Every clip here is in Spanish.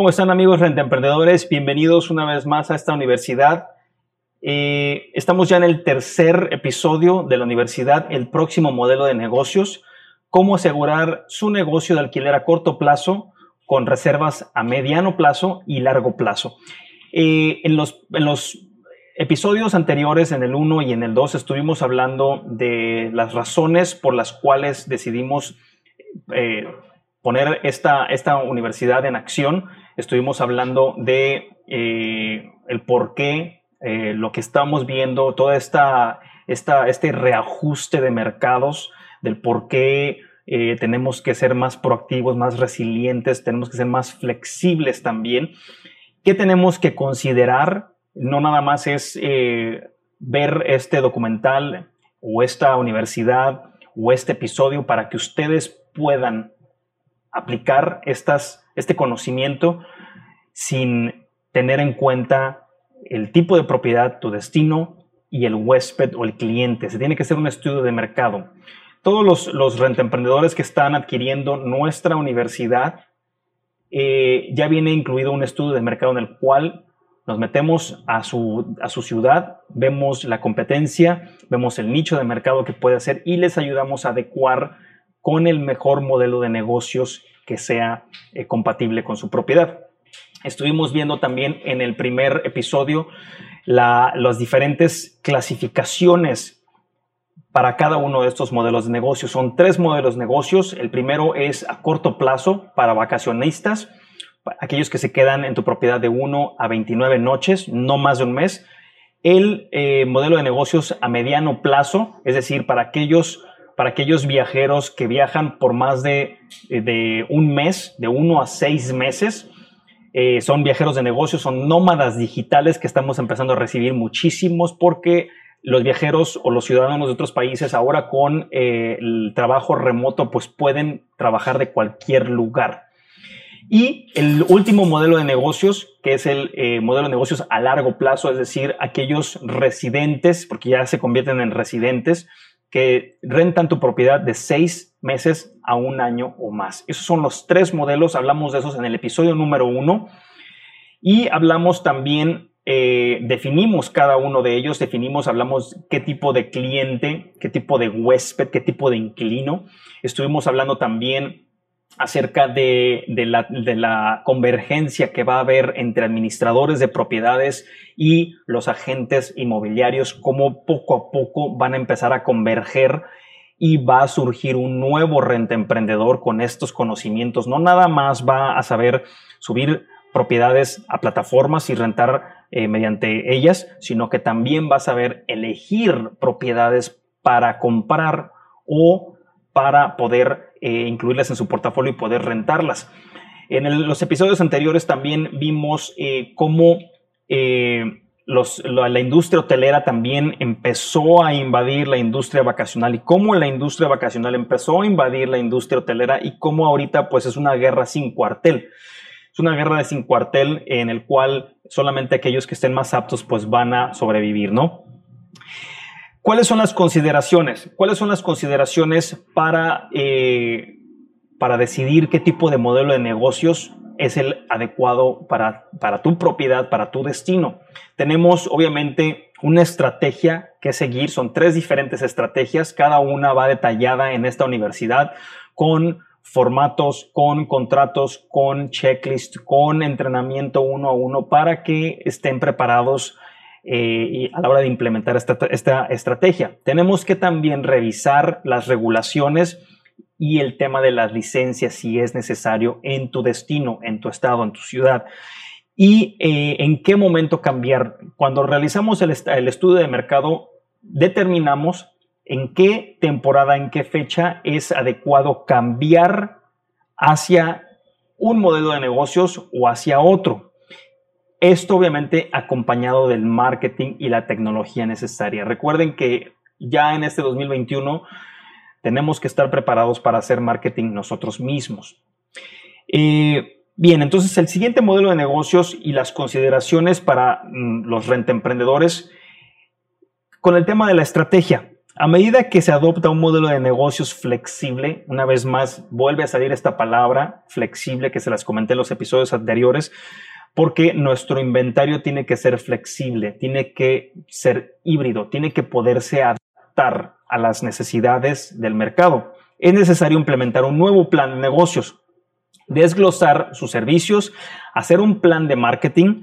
¿Cómo están amigos rentemprendedores? Bienvenidos una vez más a esta universidad. Eh, estamos ya en el tercer episodio de la universidad, el próximo modelo de negocios, cómo asegurar su negocio de alquiler a corto plazo con reservas a mediano plazo y largo plazo. Eh, en, los, en los episodios anteriores, en el 1 y en el 2, estuvimos hablando de las razones por las cuales decidimos eh, poner esta, esta universidad en acción. Estuvimos hablando de eh, el por qué, eh, lo que estamos viendo, todo esta, esta, este reajuste de mercados, del por qué eh, tenemos que ser más proactivos, más resilientes, tenemos que ser más flexibles también. ¿Qué tenemos que considerar? No nada más es ver este documental o esta universidad o este episodio para que ustedes puedan aplicar estas, este conocimiento sin tener en cuenta el tipo de propiedad, tu destino y el huésped o el cliente. Se tiene que hacer un estudio de mercado. Todos los, los rentemprendedores que están adquiriendo nuestra universidad, eh, ya viene incluido un estudio de mercado en el cual nos metemos a su, a su ciudad, vemos la competencia, vemos el nicho de mercado que puede hacer y les ayudamos a adecuar con el mejor modelo de negocios que sea eh, compatible con su propiedad. Estuvimos viendo también en el primer episodio las diferentes clasificaciones para cada uno de estos modelos de negocios. Son tres modelos de negocios. El primero es a corto plazo para vacacionistas, aquellos que se quedan en tu propiedad de 1 a 29 noches, no más de un mes. El eh, modelo de negocios a mediano plazo, es decir, para aquellos para aquellos viajeros que viajan por más de, un mes, de uno a seis meses. Eh, son viajeros de negocios, son nómadas digitales que estamos empezando a recibir muchísimos porque los viajeros o los ciudadanos de otros países ahora con eh, el trabajo remoto pues pueden trabajar de cualquier lugar. Y el último modelo de negocios, que es el eh, modelo de negocios a largo plazo, es decir, aquellos residentes, porque ya se convierten en residentes, que rentan tu propiedad de seis meses a un año o más. Esos son los tres modelos, hablamos de esos en el episodio número uno y hablamos también, eh, definimos cada uno de ellos, definimos, hablamos qué tipo de cliente, qué tipo de huésped, qué tipo de inquilino. Estuvimos hablando también acerca de, la, convergencia que va a haber entre administradores de propiedades y los agentes inmobiliarios, cómo poco a poco van a empezar a converger y va a surgir un nuevo renta emprendedor con estos conocimientos. No nada más va a saber subir propiedades a plataformas y rentar eh, mediante ellas, sino que también va a saber elegir propiedades para comprar o para poder eh, incluirlas en su portafolio y poder rentarlas. En los episodios anteriores también vimos eh, cómo eh, la, industria hotelera también empezó a invadir la industria vacacional y cómo la industria vacacional empezó a invadir la industria hotelera y cómo ahorita pues es una guerra sin cuartel. Es una guerra de sin cuartel en el cual solamente aquellos que estén más aptos pues van a sobrevivir, ¿no? ¿Cuáles son las consideraciones? ¿Cuáles son las consideraciones para, eh, para decidir qué tipo de modelo de negocios es el adecuado para, para tu propiedad, para tu destino? Tenemos obviamente una estrategia que seguir, son tres diferentes estrategias, cada una va detallada en esta universidad con formatos, con contratos, con checklist, con entrenamiento uno a uno para que estén preparados eh, a la hora de implementar esta, estrategia. Tenemos que también revisar las regulaciones y el tema de las licencias si es necesario en tu destino, en tu estado, en tu ciudad. Y eh, en qué momento cambiar. Cuando realizamos el, estudio de mercado, determinamos en qué temporada, en qué fecha es adecuado cambiar hacia un modelo de negocios o hacia otro. Esto obviamente acompañado del marketing y la tecnología necesaria. Recuerden que ya en este 2021 tenemos que estar preparados para hacer marketing nosotros mismos. Eh, bien, entonces el siguiente modelo de negocios y las consideraciones para mm, los rentemprendedores con el tema de la estrategia. A medida que se adopta un modelo de negocios flexible, una vez más vuelve a salir esta palabra flexible que se las comenté en los episodios anteriores, porque nuestro inventario tiene que ser flexible, tiene que ser híbrido, tiene que poderse adaptar a las necesidades del mercado. Es necesario implementar un nuevo plan de negocios, desglosar sus servicios, hacer un plan de marketing,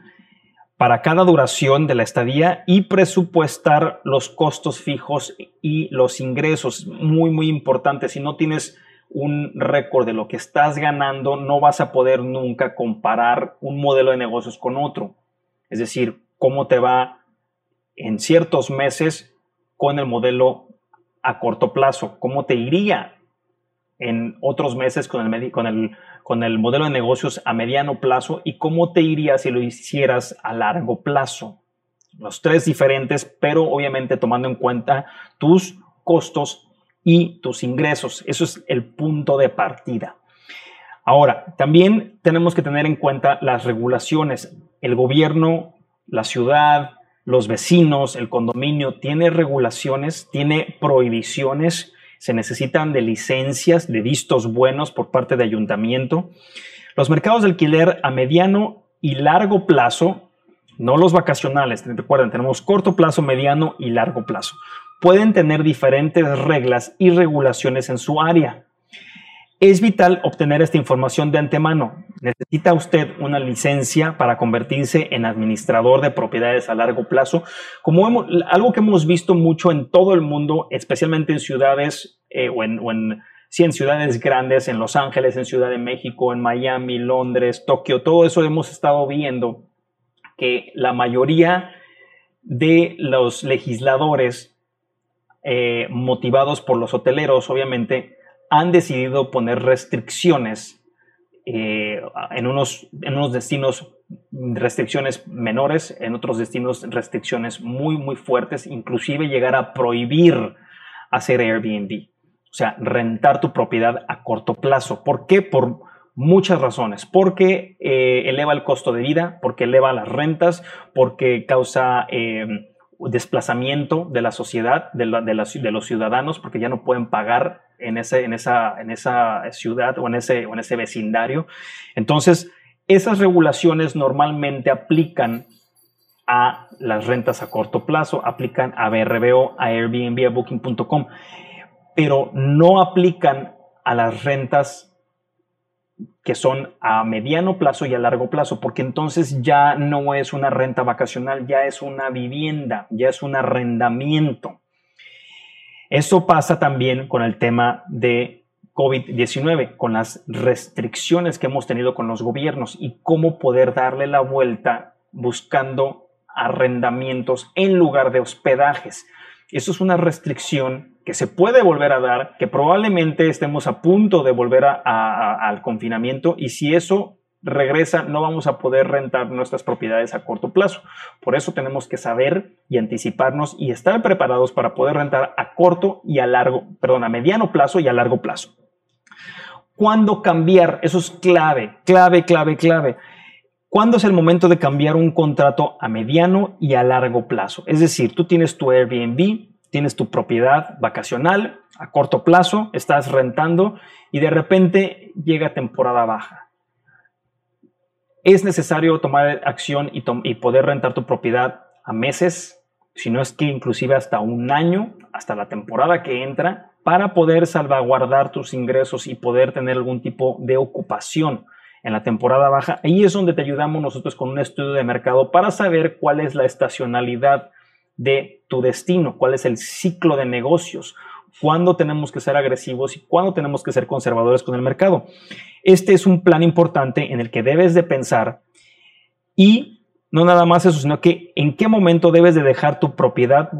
para cada duración de la estadía y presupuestar los costos fijos y los ingresos. Muy, muy importante. Si no tienes un récord de lo que estás ganando, no vas a poder nunca comparar un modelo de negocios con otro. Es decir, cómo te va en ciertos meses con el modelo a corto plazo, cómo te iría en otros meses con el, con el, con el modelo de negocios a mediano plazo y cómo te iría si lo hicieras a largo plazo. Los tres diferentes, pero obviamente tomando en cuenta tus costos y tus ingresos. Eso es el punto de partida. Ahora, también tenemos que tener en cuenta las regulaciones. El gobierno, la ciudad, los vecinos, el condominio, tiene regulaciones, tiene prohibiciones se necesitan de licencias, de vistos buenos por parte de ayuntamiento. Los mercados de alquiler a mediano y largo plazo, no los vacacionales, recuerden, tenemos corto plazo, mediano y largo plazo, pueden tener diferentes reglas y regulaciones en su área. Es vital obtener esta información de antemano. Necesita usted una licencia para convertirse en administrador de propiedades a largo plazo, como algo que hemos visto mucho en todo el mundo, especialmente en ciudades eh, o, en, en ciudades grandes, en Los Ángeles, en Ciudad de México, en Miami, Londres, Tokio, todo eso hemos estado viendo que la mayoría de los legisladores eh, motivados por los hoteleros, obviamente, han decidido poner restricciones eh, en, unos, en unos destinos, restricciones menores, en otros destinos restricciones muy, muy fuertes, inclusive llegar a prohibir hacer Airbnb, o sea, rentar tu propiedad a corto plazo. ¿Por qué? Por muchas razones. Porque eh, eleva el costo de vida, porque eleva las rentas, porque causa... Desplazamiento de la sociedad, de, los ciudadanos, porque ya no pueden pagar en, esa, ciudad o en ese, en ese vecindario. Entonces, esas regulaciones normalmente aplican a las rentas a corto plazo, aplican a BRBO, a Airbnb, a Booking.com, pero no aplican a las rentas que son a mediano plazo y a largo plazo, porque entonces ya no es una renta vacacional, ya es una vivienda, ya es un arrendamiento. Eso pasa también con el tema de COVID-19, con las restricciones que hemos tenido con los gobiernos y cómo poder darle la vuelta buscando arrendamientos en lugar de hospedajes. Eso es una restricción que se puede volver a dar, que probablemente estemos a punto de volver al confinamiento y si eso regresa, no vamos a poder rentar nuestras propiedades a corto plazo. Por eso tenemos que saber y anticiparnos y estar preparados para poder rentar a corto y a largo, perdón, a mediano plazo y a largo plazo. ¿Cuándo cambiar? Eso es clave, clave, clave, clave. ¿Cuándo es el momento de cambiar un contrato a mediano y a largo plazo? Es decir, tú tienes tu Airbnb, tienes tu propiedad vacacional a corto plazo, estás rentando y de repente llega temporada baja. Es necesario tomar acción y, poder rentar tu propiedad a meses, si no es que inclusive hasta un año, hasta la temporada que entra, para poder salvaguardar tus ingresos y poder tener algún tipo de ocupación en la temporada baja. Ahí es donde te ayudamos nosotros con un estudio de mercado para saber cuál es la estacionalidad de tu destino, cuál es el ciclo de negocios, cuándo tenemos que ser agresivos y cuándo tenemos que ser conservadores con el mercado. Este es un plan importante en el que debes de pensar y no nada más eso, sino que en qué momento debes de dejar tu propiedad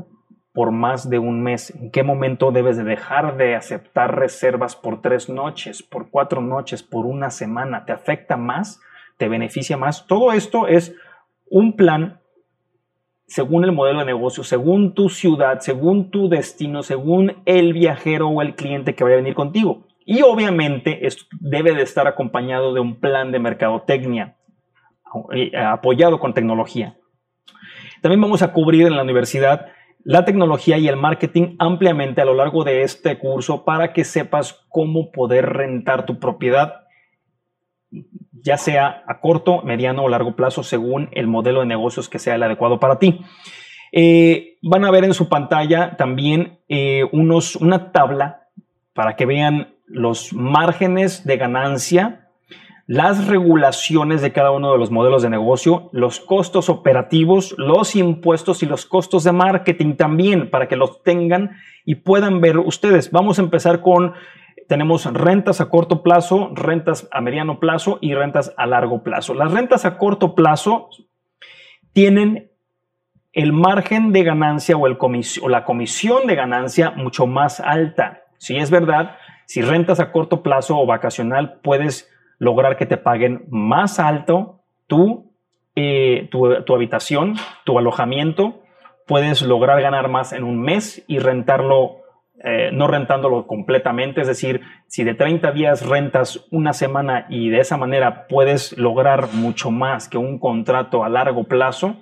por más de un mes, en qué momento debes de dejar de aceptar reservas por tres noches, por cuatro noches, por una semana, te afecta más, te beneficia más. Todo esto es un plan según el modelo de negocio, según tu ciudad, según tu destino, según el viajero o el cliente que vaya a venir contigo. Y obviamente esto debe de estar acompañado de un plan de mercadotecnia eh, apoyado con tecnología. También vamos a cubrir en la universidad la tecnología y el marketing ampliamente a lo largo de este curso para que sepas cómo poder rentar tu propiedad, ya sea a corto, mediano o largo plazo, según el modelo de negocios que sea el adecuado para ti. Eh, van a ver en su pantalla también eh, unos, una tabla para que vean los márgenes de ganancia las regulaciones de cada uno de los modelos de negocio, los costos operativos, los impuestos y los costos de marketing también para que los tengan y puedan ver ustedes. Vamos a empezar con, tenemos rentas a corto plazo, rentas a mediano plazo y rentas a largo plazo. Las rentas a corto plazo tienen el margen de ganancia o, el la comisión de ganancia mucho más alta. Si es verdad, si rentas a corto plazo o vacacional, puedes lograr que te paguen más alto tu, eh, tu, habitación, tu alojamiento. Puedes lograr ganar más en un mes y rentarlo, eh, no rentándolo completamente. Es decir, si de 30 días rentas una semana y de esa manera puedes lograr mucho más que un contrato a largo plazo,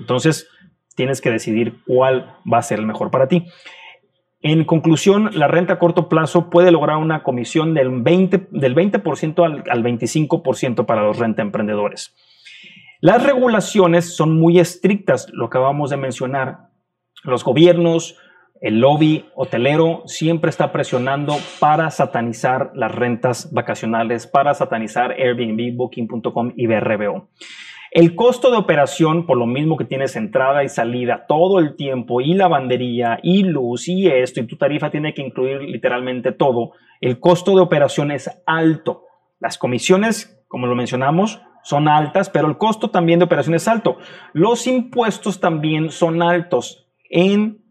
entonces tienes que decidir cuál va a ser el mejor para ti. En conclusión, la renta a corto plazo puede lograr una comisión del 20%, del 20 al, al 25% para los renta emprendedores. Las regulaciones son muy estrictas, lo que acabamos de mencionar. Los gobiernos, el lobby hotelero siempre está presionando para satanizar las rentas vacacionales, para satanizar Airbnb, Booking.com y BRBO. El costo de operación, por lo mismo que tienes entrada y salida todo el tiempo, y lavandería, y luz, y esto, y tu tarifa tiene que incluir literalmente todo, el costo de operación es alto. Las comisiones, como lo mencionamos, son altas, pero el costo también de operación es alto. Los impuestos también son altos en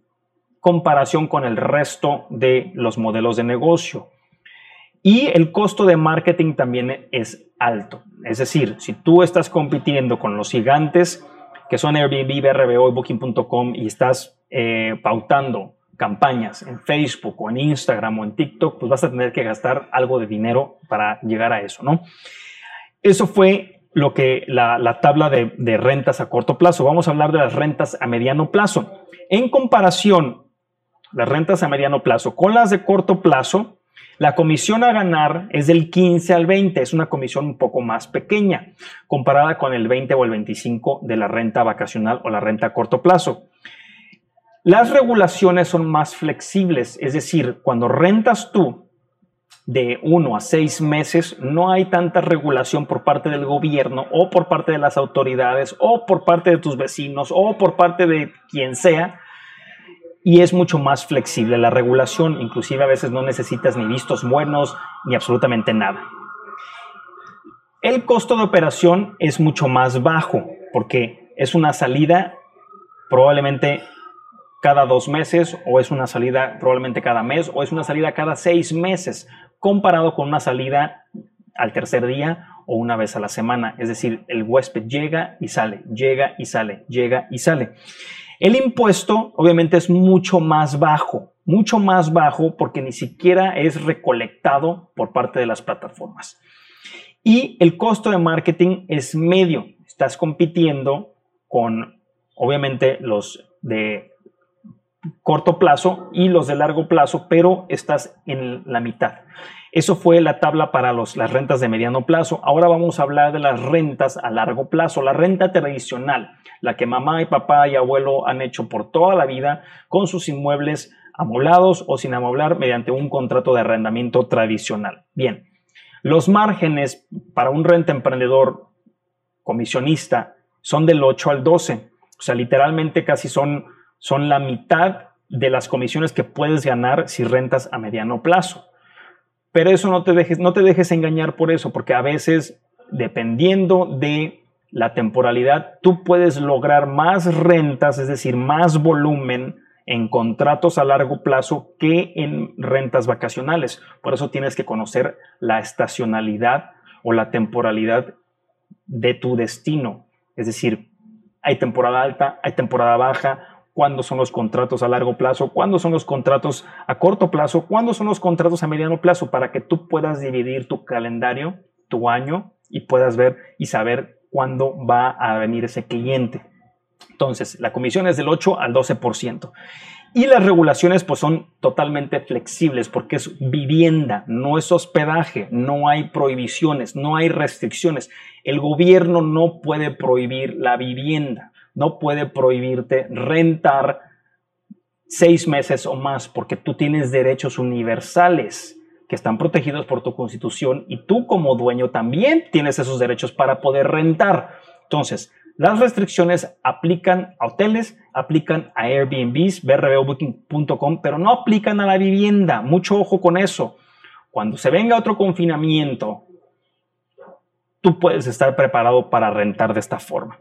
comparación con el resto de los modelos de negocio. Y el costo de marketing también es alto. Es decir, si tú estás compitiendo con los gigantes que son Airbnb, BRBO y Booking.com y estás eh, pautando campañas en Facebook o en Instagram o en TikTok, pues vas a tener que gastar algo de dinero para llegar a eso, ¿no? Eso fue lo que la, la tabla de rentas a corto plazo. Vamos a hablar de las rentas a mediano plazo. En comparación, las rentas a mediano plazo con las de corto plazo, la comisión a ganar es del 15 al 20, es una comisión un poco más pequeña comparada con el 20 o el 25 de la renta vacacional o la renta a corto plazo. Las regulaciones son más flexibles, es decir, cuando rentas tú de uno a seis meses, no hay tanta regulación por parte del gobierno o por parte de las autoridades o por parte de tus vecinos o por parte de quien sea y es mucho más flexible la regulación, inclusive a veces no necesitas ni vistos buenos ni absolutamente nada. El costo de operación es mucho más bajo porque es una salida probablemente cada dos meses o es una salida probablemente cada mes o es una salida cada seis meses comparado con una salida al tercer día o una vez a la semana. Es decir, el huésped llega y sale, llega y sale, llega y sale. El impuesto obviamente es mucho más bajo, mucho más bajo porque ni siquiera es recolectado por parte de las plataformas. Y el costo de marketing es medio. Estás compitiendo con obviamente los de corto plazo y los de largo plazo, pero estás en la mitad. Eso fue la tabla para los, las rentas de mediano plazo. Ahora vamos a hablar de las rentas a largo plazo. La renta tradicional, la que mamá y papá y abuelo han hecho por toda la vida con sus inmuebles amoblados o sin amoblar mediante un contrato de arrendamiento tradicional. Bien, los márgenes para un renta emprendedor comisionista son del 8 al 12. O sea, literalmente casi son, son la mitad de las comisiones que puedes ganar si rentas a mediano plazo. Pero eso no te dejes, no te dejes engañar por eso, porque a veces, dependiendo de la temporalidad, tú puedes lograr más rentas, es decir, más volumen en contratos a largo plazo que en rentas vacacionales. Por eso tienes que conocer la estacionalidad o la temporalidad de tu destino. Es decir, hay temporada alta, hay temporada baja, cuándo son los contratos a largo plazo, cuándo son los contratos a corto plazo, cuándo son los contratos a mediano plazo, para que tú puedas dividir tu calendario, tu año y puedas ver y saber cuándo va a venir ese cliente. Entonces, la comisión es del 8 al 12%. Y las regulaciones pues son totalmente flexibles porque es vivienda, no es hospedaje, no hay prohibiciones, no hay restricciones. El gobierno no puede prohibir la vivienda, no puede prohibirte rentar seis meses o más porque tú tienes derechos universales que están protegidos por tu constitución y tú como dueño también tienes esos derechos para poder rentar. Entonces, las restricciones aplican a hoteles, aplican a Airbnbs, brbbooking.com, pero no aplican a la vivienda. Mucho ojo con eso. Cuando se venga otro confinamiento, tú puedes estar preparado para rentar de esta forma.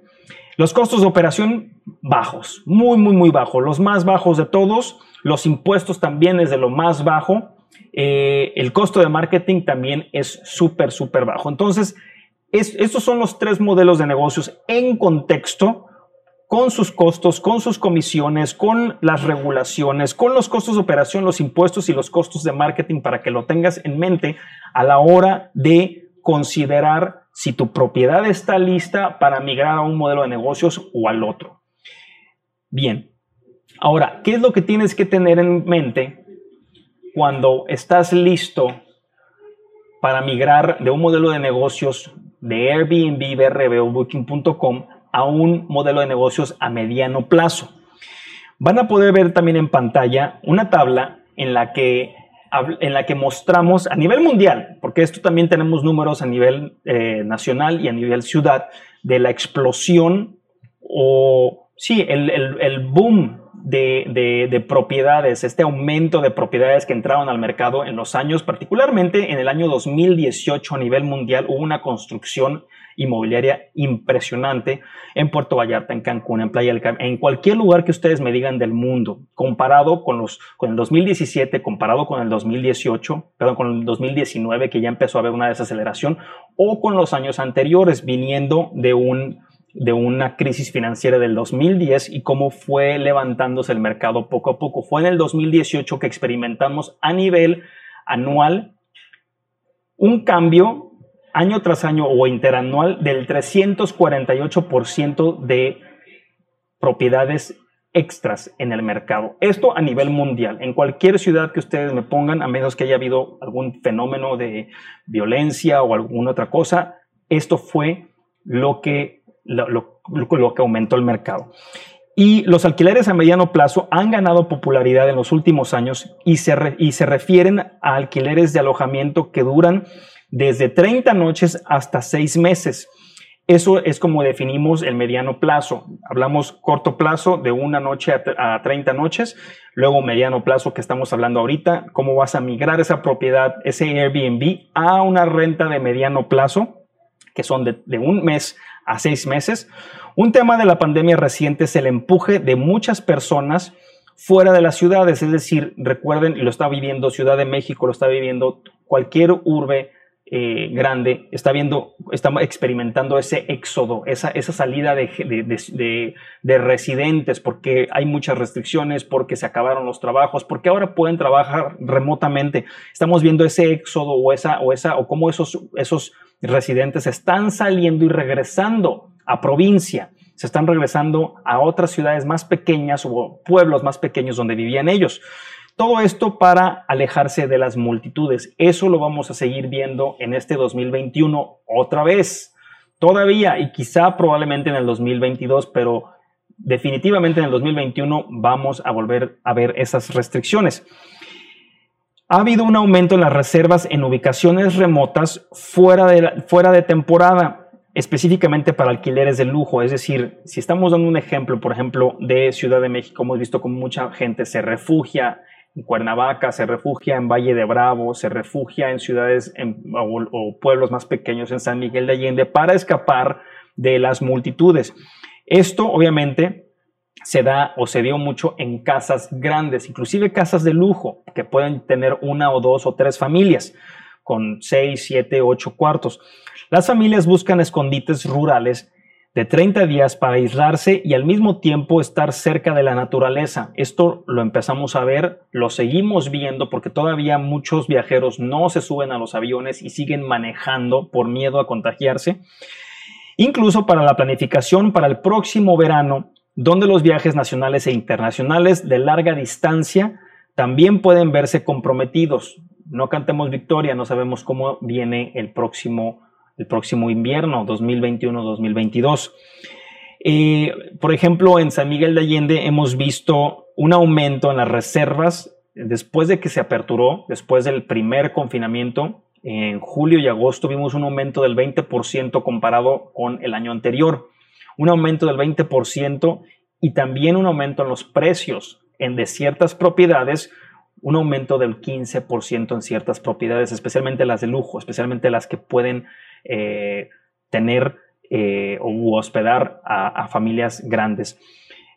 Los costos de operación bajos, muy, muy, muy bajos, los más bajos de todos. Los impuestos también es de lo más bajo. Eh, el costo de marketing también es súper, súper bajo. Entonces, estos son los tres modelos de negocios en contexto con sus costos, con sus comisiones, con las regulaciones, con los costos de operación, los impuestos y los costos de marketing para que lo tengas en mente a la hora de considerar si tu propiedad está lista para migrar a un modelo de negocios o al otro. Bien, ahora, ¿qué es lo que tienes que tener en mente cuando estás listo para migrar de un modelo de negocios de Airbnb, BRB o Booking.com a un modelo de negocios a mediano plazo. Van a poder ver también en pantalla una tabla en la que, en la que mostramos a nivel mundial, porque esto también tenemos números a nivel eh, nacional y a nivel ciudad, de la explosión o, sí, el, el boom de, propiedades, este aumento de propiedades que entraron al mercado en los años, particularmente en el año 2018 a nivel mundial, hubo una construcción inmobiliaria impresionante en Puerto Vallarta, en Cancún, en Playa del Carmen, en cualquier lugar que ustedes me digan del mundo, comparado con, los, con el 2017, comparado con el 2018, perdón, con el 2019, que ya empezó a haber una desaceleración, o con los años anteriores, viniendo de un de una crisis financiera del 2010 y cómo fue levantándose el mercado poco a poco. Fue en el 2018 que experimentamos a nivel anual un cambio año tras año o interanual del 348% de propiedades extras en el mercado. Esto a nivel mundial. En cualquier ciudad que ustedes me pongan, a menos que haya habido algún fenómeno de violencia o alguna otra cosa, esto fue lo que lo, que aumentó el mercado. Y los alquileres a mediano plazo han ganado popularidad en los últimos años y se, y se refieren a alquileres de alojamiento que duran desde 30 noches hasta 6 meses. Eso es como definimos el mediano plazo. Hablamos corto plazo de una noche a, a 30 noches, luego mediano plazo que estamos hablando ahorita, cómo vas a migrar esa propiedad, ese Airbnb, a una renta de mediano plazo, que son de, de un mes a seis meses. Un tema de la pandemia reciente es el empuje de muchas personas fuera de las ciudades, es decir, recuerden, lo está viviendo Ciudad de México, lo está viviendo cualquier urbe eh, grande, está viendo, está experimentando ese éxodo, esa, esa salida de, de, de, residentes, porque hay muchas restricciones, porque se acabaron los trabajos, porque ahora pueden trabajar remotamente. Estamos viendo ese éxodo o esa, o esa, o cómo esos, esos residentes están saliendo y regresando a provincia, se están regresando a otras ciudades más pequeñas o pueblos más pequeños donde vivían ellos. Todo esto para alejarse de las multitudes. Eso lo vamos a seguir viendo en este 2021 otra vez, todavía y quizá probablemente en el 2022, pero definitivamente en el 2021 vamos a volver a ver esas restricciones. Ha habido un aumento en las reservas en ubicaciones remotas fuera de, fuera de temporada, específicamente para alquileres de lujo. Es decir, si estamos dando un ejemplo, por ejemplo, de Ciudad de México, hemos visto como mucha gente se refugia en Cuernavaca, se refugia en Valle de Bravo, se refugia en ciudades o, pueblos más pequeños en San Miguel de Allende para escapar de las multitudes. Esto, obviamente, se da o se dio mucho en casas grandes, inclusive casas de lujo, que pueden tener una o dos o tres familias con seis, siete, ocho cuartos. Las familias buscan escondites rurales de 30 días para aislarse y al mismo tiempo estar cerca de la naturaleza. Esto lo empezamos a ver, lo seguimos viendo porque todavía muchos viajeros no se suben a los aviones y siguen manejando por miedo a contagiarse. Incluso para la planificación para el próximo verano, donde los viajes nacionales e internacionales de larga distancia también pueden verse comprometidos. No cantemos victoria, no sabemos cómo viene el próximo, el próximo invierno, 2021-2022. Eh, por ejemplo, en San Miguel de Allende hemos visto un aumento en las reservas después de que se aperturó, después del primer confinamiento. En julio y agosto vimos un aumento del 20% comparado con el año anterior. Un aumento del 20% y también un aumento en los precios en de ciertas propiedades, un aumento del 15% en ciertas propiedades, especialmente las de lujo, especialmente las que pueden eh, tener eh, o hospedar a, familias grandes.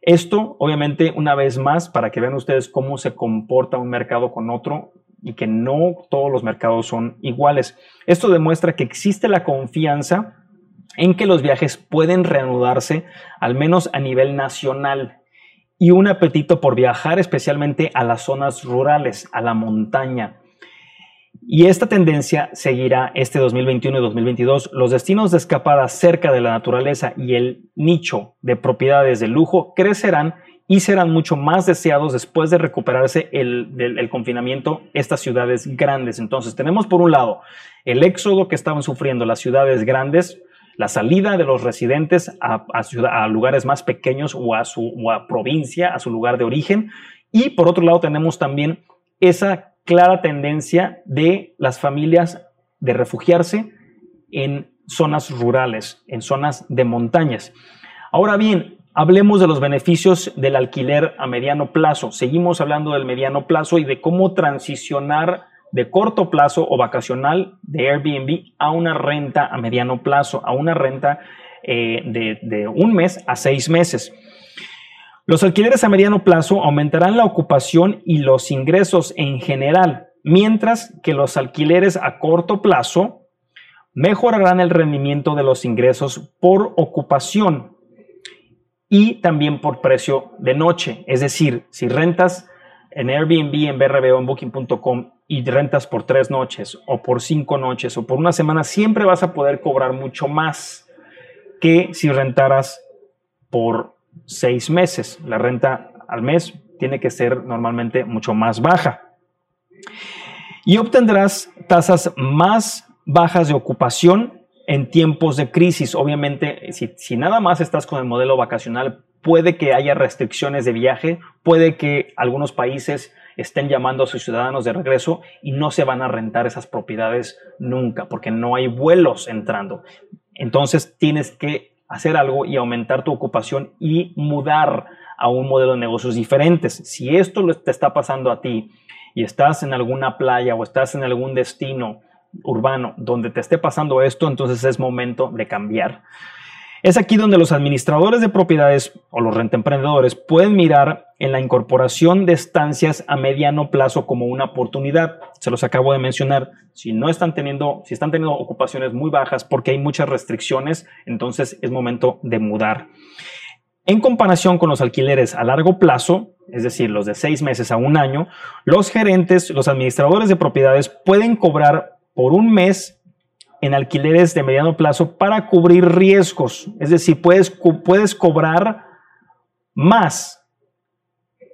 Esto, obviamente, una vez más, para que vean ustedes cómo se comporta un mercado con otro y que no todos los mercados son iguales. Esto demuestra que existe la confianza en que los viajes pueden reanudarse, al menos a nivel nacional, y un apetito por viajar, especialmente a las zonas rurales, a la montaña. Y esta tendencia seguirá este 2021 y 2022. Los destinos de escapada cerca de la naturaleza y el nicho de propiedades de lujo crecerán y serán mucho más deseados después de recuperarse el, confinamiento estas ciudades grandes. Entonces tenemos por un lado el éxodo que estaban sufriendo las ciudades grandes, la salida de los residentes a, lugares más pequeños o a su provincia, a su lugar de origen. Y por otro lado tenemos también esa clara tendencia de las familias de refugiarse en zonas rurales, en zonas de montañas. Ahora bien, hablemos de los beneficios del alquiler a mediano plazo. Seguimos hablando del mediano plazo y de cómo transicionar de corto plazo o vacacional de Airbnb a una renta a mediano plazo, a una renta eh, de, de un mes a seis meses. Los alquileres a mediano plazo aumentarán la ocupación y los ingresos en general, mientras que los alquileres a corto plazo mejorarán el rendimiento de los ingresos por ocupación y también por precio de noche. Es decir, si rentas en Airbnb, en BRB o en Booking.com y rentas por tres noches o por cinco noches o por una semana, siempre vas a poder cobrar mucho más que si rentaras por seis meses. La renta al mes tiene que ser normalmente mucho más baja. Y obtendrás tasas más bajas de ocupación en tiempos de crisis. Obviamente, si, si, nada más estás con el modelo vacacional, puede que haya restricciones de viaje, puede que algunos países estén llamando a sus ciudadanos de regreso y no se van a rentar esas propiedades nunca, porque no hay vuelos entrando. Entonces tienes que hacer algo y aumentar tu ocupación y mudar a un modelo de negocios diferentes. Si esto te está pasando a ti y estás en alguna playa o estás en algún destino urbano donde te esté pasando esto, entonces es momento de cambiar. Es aquí donde los administradores de propiedades o los rentemprendedores pueden mirar en la incorporación de estancias a mediano plazo como una oportunidad. Se los acabo de mencionar. Si no están teniendo, si están teniendo ocupaciones muy bajas porque hay muchas restricciones, entonces es momento de mudar. En comparación con los alquileres a largo plazo, es decir, los de seis meses a un año, los gerentes, los administradores de propiedades pueden cobrar por un mes en alquileres de mediano plazo para cubrir riesgos. Es decir, puedes, puedes cobrar más.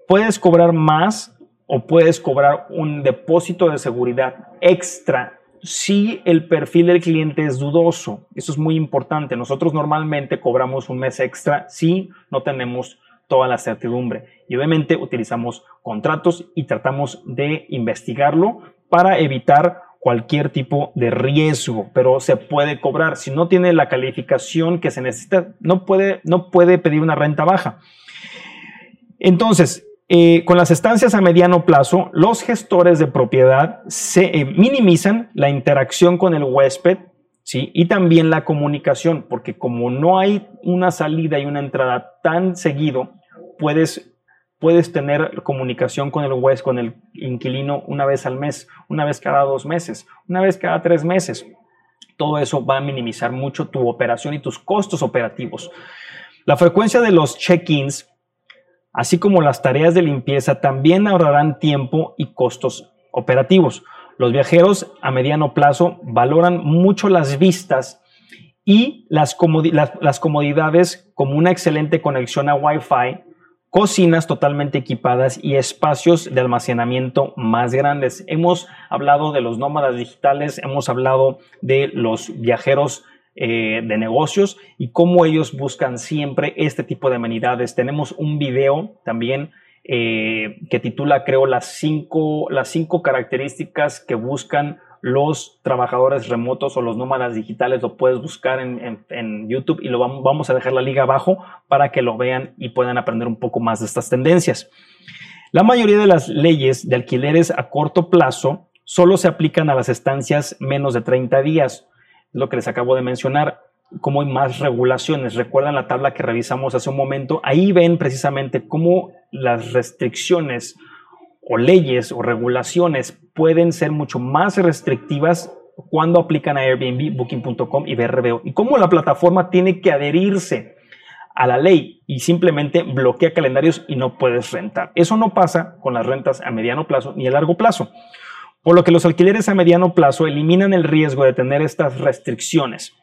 Puedes cobrar más o puedes cobrar un depósito de seguridad extra si el perfil del cliente es dudoso. Eso es muy importante. Nosotros normalmente cobramos un mes extra si no tenemos toda la certidumbre. Y obviamente utilizamos contratos y tratamos de investigarlo para evitar cualquier tipo de riesgo, pero se puede cobrar. Si no tiene la calificación que se necesita, no puede, no puede pedir una renta baja. Entonces, eh, con las estancias a mediano plazo, los gestores de propiedad eh, minimizan la interacción con el huésped y también la comunicación, porque como no hay una salida y una entrada tan seguido, puedes puedes tener comunicación con el huésped, con el inquilino una vez al mes, una vez cada dos meses, una vez cada tres meses. Todo eso va a minimizar mucho tu operación y tus costos operativos. La frecuencia de los check-ins, así como las tareas de limpieza, también ahorrarán tiempo y costos operativos. Los viajeros a mediano plazo valoran mucho las vistas y las, comodidades como una excelente conexión a Wi-Fi, cocinas totalmente equipadas y espacios de almacenamiento más grandes. Hemos hablado de los nómadas digitales, hemos hablado de los viajeros eh, de negocios y cómo ellos buscan siempre este tipo de amenidades. Tenemos un video también eh, que titula, creo, las cinco, las cinco características que buscan los trabajadores remotos o los nómadas digitales. Lo puedes buscar en, YouTube y lo vamos, vamos a dejar la liga abajo para que lo vean y puedan aprender un poco más de estas tendencias. La mayoría de las leyes de alquileres a corto plazo solo se aplican a las estancias menos de 30 días lo que les acabo de mencionar, cómo hay más regulaciones. Recuerdan la tabla que revisamos hace un momento, ahí ven precisamente cómo las restricciones o leyes o regulaciones pueden ser mucho más restrictivas cuando aplican a Airbnb, Booking.com y BRBO y cómo la plataforma tiene que adherirse a la ley y simplemente bloquea calendarios y no puedes rentar. Eso no pasa con las rentas a mediano plazo ni a largo plazo por lo que los alquileres a mediano plazo eliminan el riesgo de tener estas restricciones.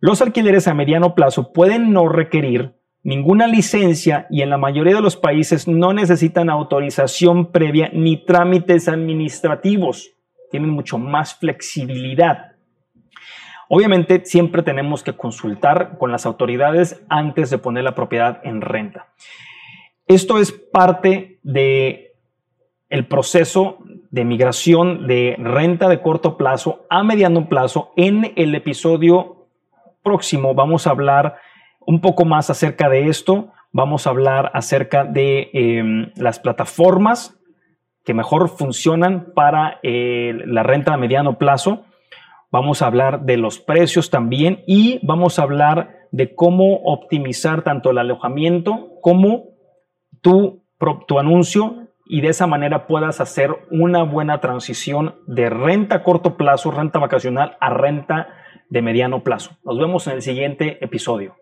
Los alquileres a mediano plazo pueden no requerir ninguna licencia y en la mayoría de los países no necesitan autorización previa ni trámites administrativos. Tienen mucho más flexibilidad. Obviamente siempre tenemos que consultar con las autoridades antes de poner la propiedad en renta. Esto es parte de el proceso de migración de renta de corto plazo a mediano plazo. En el episodio próximo vamos a hablar un poco más acerca de esto. Vamos a hablar acerca de em, las plataformas que mejor funcionan para eh, la renta a mediano plazo. Vamos a hablar de los precios también y vamos a hablar de cómo optimizar tanto el alojamiento como tu, tu anuncio y de esa manera puedas hacer una buena transición de renta a corto plazo, renta vacacional, a renta de mediano plazo. Nos vemos en el siguiente episodio.